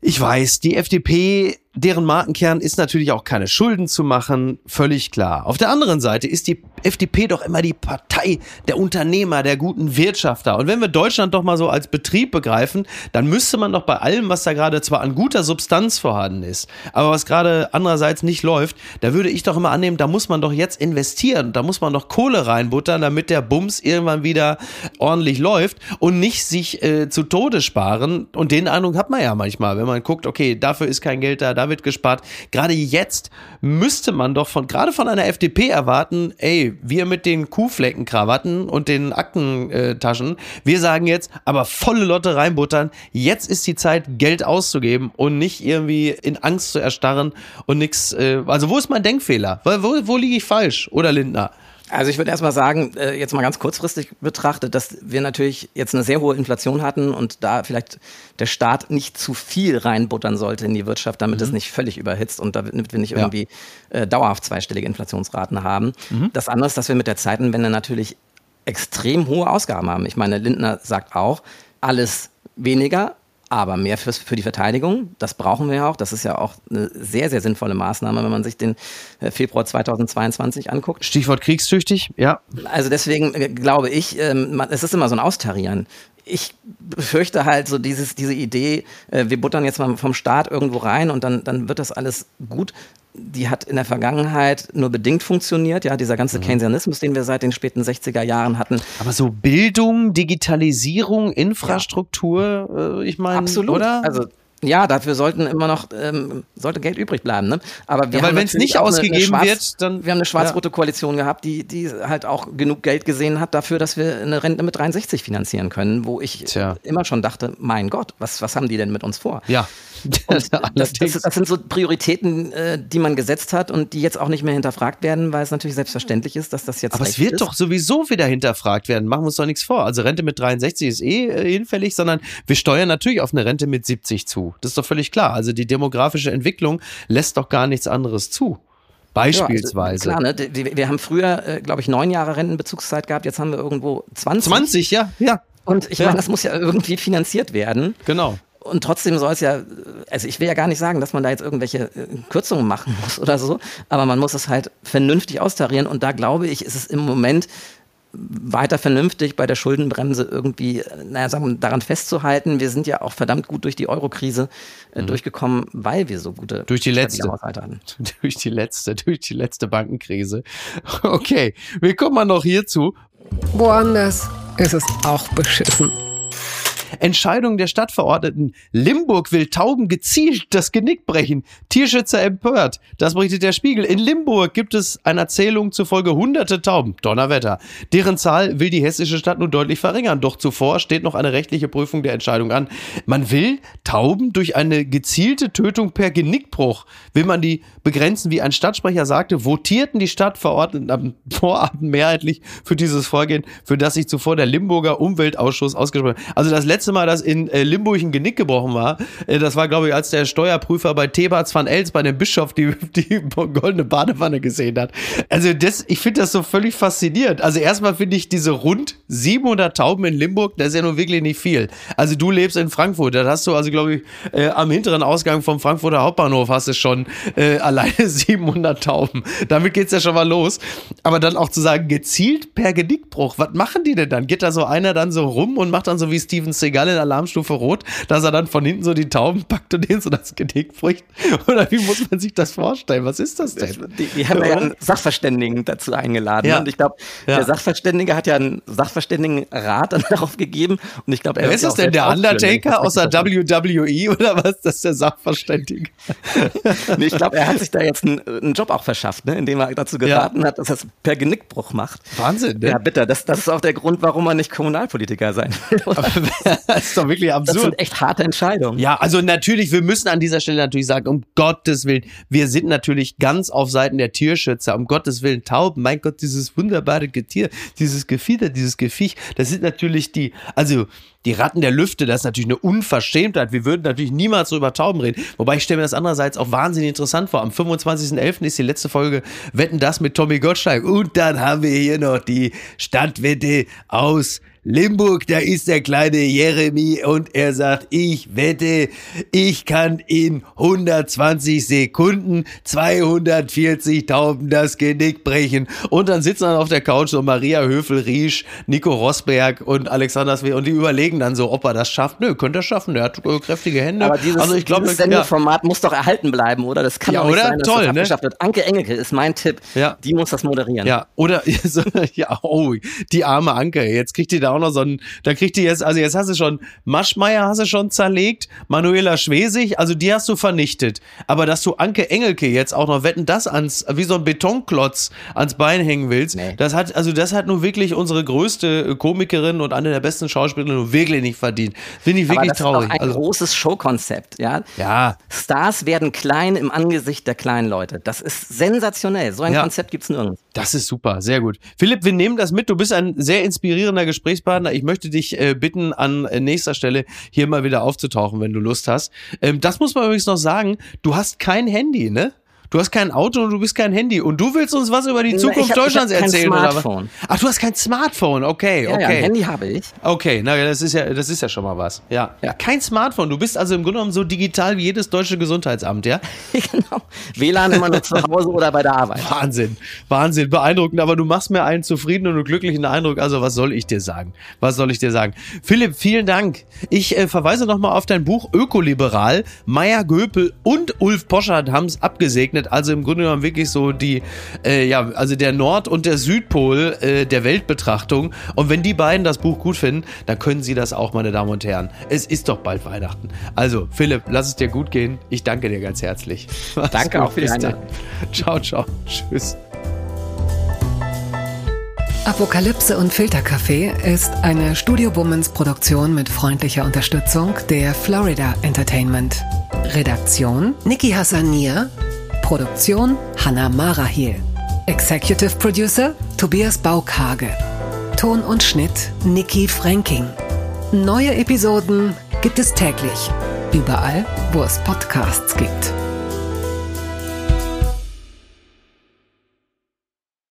A: Ich weiß, die FDP deren Markenkern ist natürlich auch keine Schulden zu machen, völlig klar. Auf der anderen Seite ist die FDP doch immer die Partei der Unternehmer, der guten Wirtschafter. Und wenn wir Deutschland doch mal so als Betrieb begreifen, dann müsste man doch bei allem, was da gerade zwar an guter Substanz vorhanden ist, aber was gerade andererseits nicht läuft, da würde ich doch immer annehmen, da muss man doch jetzt investieren, da muss man doch Kohle reinbuttern, damit der Bums irgendwann wieder ordentlich läuft und nicht sich äh, zu Tode sparen. Und den Eindruck hat man ja manchmal, wenn man guckt, okay, dafür ist kein Geld da, da wird gespart. Gerade jetzt müsste man doch von, gerade von einer FDP erwarten, ey, wir mit den Kuhfleckenkrawatten und den Aktentaschen, wir sagen jetzt, aber volle Lotte reinbuttern. Jetzt ist die Zeit, Geld auszugeben und nicht irgendwie in Angst zu erstarren und nichts. Äh, also, wo ist mein Denkfehler? Wo, wo liege ich falsch? Oder Lindner?
C: Also ich würde erstmal sagen, äh, jetzt mal ganz kurzfristig betrachtet, dass wir natürlich jetzt eine sehr hohe Inflation hatten und da vielleicht der Staat nicht zu viel reinbuttern sollte in die Wirtschaft, damit mhm. es nicht völlig überhitzt und damit wir nicht ja. irgendwie äh, dauerhaft zweistellige Inflationsraten haben. Mhm. Das andere ist, dass wir mit der Zeitenwende natürlich extrem hohe Ausgaben haben. Ich meine, Lindner sagt auch, alles weniger, aber mehr für, für die Verteidigung. Das brauchen wir ja auch. Das ist ja auch eine sehr, sehr sinnvolle Maßnahme, wenn man sich den äh, Februar 2022 anguckt.
A: Stichwort kriegstüchtig, ja.
C: Also deswegen äh, glaube ich, ähm, es ist immer so ein Austarieren ich befürchte halt so dieses, diese Idee, äh, wir buttern jetzt mal vom Staat irgendwo rein und dann, dann wird das alles gut die hat in der Vergangenheit nur bedingt funktioniert, ja, dieser ganze mhm. Keynesianismus, den wir seit den späten 60er Jahren hatten.
A: Aber so Bildung, Digitalisierung, Infrastruktur, ja. äh, ich meine,
C: Absolut.
A: oder?
C: Also ja, dafür sollten immer noch ähm, sollte Geld übrig bleiben. Ne?
A: Aber wir ja, weil wenn es nicht ausgegeben eine, eine wird, dann
C: wir haben eine schwarz-rote ja. Koalition gehabt, die die halt auch genug Geld gesehen hat dafür, dass wir eine Rente mit 63 finanzieren können, wo ich Tja. immer schon dachte, mein Gott, was was haben die denn mit uns vor?
A: Ja.
C: das, das, das, sind so Prioritäten, äh, die man gesetzt hat und die jetzt auch nicht mehr hinterfragt werden, weil es natürlich selbstverständlich ist, dass das jetzt.
A: Aber es wird ist. doch sowieso wieder hinterfragt werden. Machen wir uns doch nichts vor. Also Rente mit 63 ist eh äh, hinfällig, sondern wir steuern natürlich auf eine Rente mit 70 zu. Das ist doch völlig klar. Also die demografische Entwicklung lässt doch gar nichts anderes zu. Beispielsweise.
C: Ja, also, klar, ne? Wir haben früher, äh, glaube ich, neun Jahre Rentenbezugszeit gehabt, jetzt haben wir irgendwo 20.
A: 20, ja, ja.
C: Und ich ja. meine, das muss ja irgendwie finanziert werden.
A: Genau.
C: Und trotzdem soll es ja, also ich will ja gar nicht sagen, dass man da jetzt irgendwelche äh, Kürzungen machen muss oder so, aber man muss es halt vernünftig austarieren und da glaube ich, ist es im Moment weiter vernünftig bei der Schuldenbremse irgendwie, naja, sagen wir, daran festzuhalten. Wir sind ja auch verdammt gut durch die Eurokrise äh, mhm. durchgekommen, weil wir so gute
A: durch die letzte hatten. durch die letzte, durch die letzte Bankenkrise. Okay, wir kommen mal noch hierzu.
B: Woanders ist es auch beschissen.
A: Entscheidung der Stadtverordneten. Limburg will Tauben gezielt das Genick brechen. Tierschützer empört. Das berichtet der Spiegel. In Limburg gibt es einer Zählung zufolge hunderte Tauben. Donnerwetter. Deren Zahl will die hessische Stadt nun deutlich verringern. Doch zuvor steht noch eine rechtliche Prüfung der Entscheidung an. Man will Tauben durch eine gezielte Tötung per Genickbruch, will man die begrenzen. Wie ein Stadtsprecher sagte, votierten die Stadtverordneten am Vorabend mehrheitlich für dieses Vorgehen, für das sich zuvor der Limburger Umweltausschuss ausgesprochen hat. Also das letzte Mal, dass in äh, Limburg ein Genick gebrochen war, äh, das war, glaube ich, als der Steuerprüfer bei Thebats van Els bei dem Bischof die, die goldene Badewanne gesehen hat. Also das, ich finde das so völlig faszinierend. Also erstmal finde ich diese rund 700 Tauben in Limburg, das ist ja nun wirklich nicht viel. Also du lebst in Frankfurt, da hast du also, glaube ich, äh, am hinteren Ausgang vom Frankfurter Hauptbahnhof hast du schon äh, alleine 700 Tauben. Damit geht's ja schon mal los. Aber dann auch zu sagen, gezielt per Genickbruch, was machen die denn dann? Geht da so einer dann so rum und macht dann so wie Steven Seagal in Alarmstufe Rot, dass er dann von hinten so die Tauben packt und denen so das Genick bricht? Oder wie muss man sich das vorstellen? Was ist das denn?
C: Die, die haben ja einen Sachverständigen dazu eingeladen. Ja. Und ich glaube, ja. der Sachverständige hat ja einen Sachverständigenrat dann darauf gegeben. Und ich glaube,
A: er Wer ist das denn? Der Undertaker aus der WWE oder was? Das ist der Sachverständige.
C: nee, ich glaube, er hat sich da jetzt einen, einen, Job auch verschafft, ne? indem er dazu geraten hat, dass er es per Genickbruch macht.
A: Wahnsinn, ne?
C: Ja, bitte. Das, das ist auch der Grund, warum man nicht Kommunalpolitiker sein will.
A: das ist doch wirklich absurd. Das
C: sind echt harte Entscheidungen.
A: Ja, also natürlich, wir müssen an dieser Stelle natürlich sagen, um Gottes Willen, wir sind natürlich ganz auf Seiten der Tierschützer. Um Gottes Willen, Tauben, mein Gott, dieses wunderbare Getier, dieses Gefieder, dieses Gefiech, das sind natürlich die, also die Ratten der Lüfte, das ist natürlich eine Unverschämtheit. Wir würden natürlich niemals so über Tauben reden. Wobei ich stelle mir das andererseits auch wahnsinnig interessant vor. Am 25.11. ist die letzte Folge Wetten das mit Tommy Gottschalk. Und dann haben wir hier noch die Stadtwette aus Limburg, da ist der kleine Jeremy und er sagt, ich wette, ich kann in 120 Sekunden 240 Tauben das Genick brechen. Und dann sitzen dann auf der Couch so Maria Höfel-Riesch, Nico Rosberg und Alexander Sve und die überlegen dann so, ob er das schafft. Nö, könnte er schaffen, der hat kräftige Hände.
C: Aber dieses, also ich glaube, dieses Sendeformat ja. muss doch erhalten bleiben, oder? Das kann ja, doch nicht oder? sein, dass Toll, das ne? wird. Anke Engelke ist mein Tipp. Ja. Die muss das moderieren.
A: Ja, oder, ja, oh, die arme Anke, jetzt kriegt die da auch noch so ein, da kriegt die jetzt, also jetzt hast du schon, Maschmeier hast du schon zerlegt, Manuela Schwesig, also die hast du vernichtet. Aber dass du Anke Engelke jetzt auch noch wetten, das ans, wie so ein Betonklotz ans Bein hängen willst, nee. das hat, also das hat nun wirklich unsere größte Komikerin und eine der besten Schauspielerinnen wirklich nicht verdient. Finde ich wirklich
C: das
A: traurig.
C: Ist ein also, großes Showkonzept, ja.
A: Ja.
C: Stars werden klein im Angesicht der kleinen Leute. Das ist sensationell. So ein ja. Konzept gibt's nirgends.
A: Das ist super, sehr gut. Philipp, wir nehmen das mit. Du bist ein sehr inspirierender Gesprächspartner. Ich möchte dich äh, bitten, an äh, nächster Stelle hier mal wieder aufzutauchen, wenn du Lust hast. Ähm, das muss man übrigens noch sagen. Du hast kein Handy, ne? Du hast kein Auto und du bist kein Handy. Und du willst uns was über die Zukunft hab, Deutschlands erzählen, oder was? Ach, du hast kein Smartphone. Okay, ja, okay. Ja,
C: Handy habe ich.
A: Okay, na, das ist ja, das ist ja schon mal was. Ja. ja. Kein Smartphone. Du bist also im Grunde genommen so digital wie jedes deutsche Gesundheitsamt, ja?
C: genau. WLAN immer nur zu Hause oder bei der Arbeit.
A: Wahnsinn. Wahnsinn. Beeindruckend. Aber du machst mir einen zufriedenen und glücklichen Eindruck. Also, was soll ich dir sagen? Was soll ich dir sagen? Philipp, vielen Dank. Ich äh, verweise nochmal auf dein Buch Ökoliberal. Meier Göpel und Ulf Poschardt haben es abgesegnet. Also im Grunde genommen wirklich so die, äh, ja, also der Nord- und der Südpol äh, der Weltbetrachtung. Und wenn die beiden das Buch gut finden, dann können sie das auch, meine Damen und Herren. Es ist doch bald Weihnachten. Also, Philipp, lass es dir gut gehen. Ich danke dir ganz herzlich.
C: Mach's danke gut. auch für die Einladung.
A: Ciao, ciao. Tschüss.
B: Apokalypse und Filterkaffee ist eine Studio Womans Produktion mit freundlicher Unterstützung der Florida Entertainment. Redaktion Niki Hassania. Produktion Hanna Marahiel. Executive Producer Tobias Baukage. Ton und Schnitt Niki Franking. Neue Episoden gibt es täglich. Überall, wo es Podcasts gibt.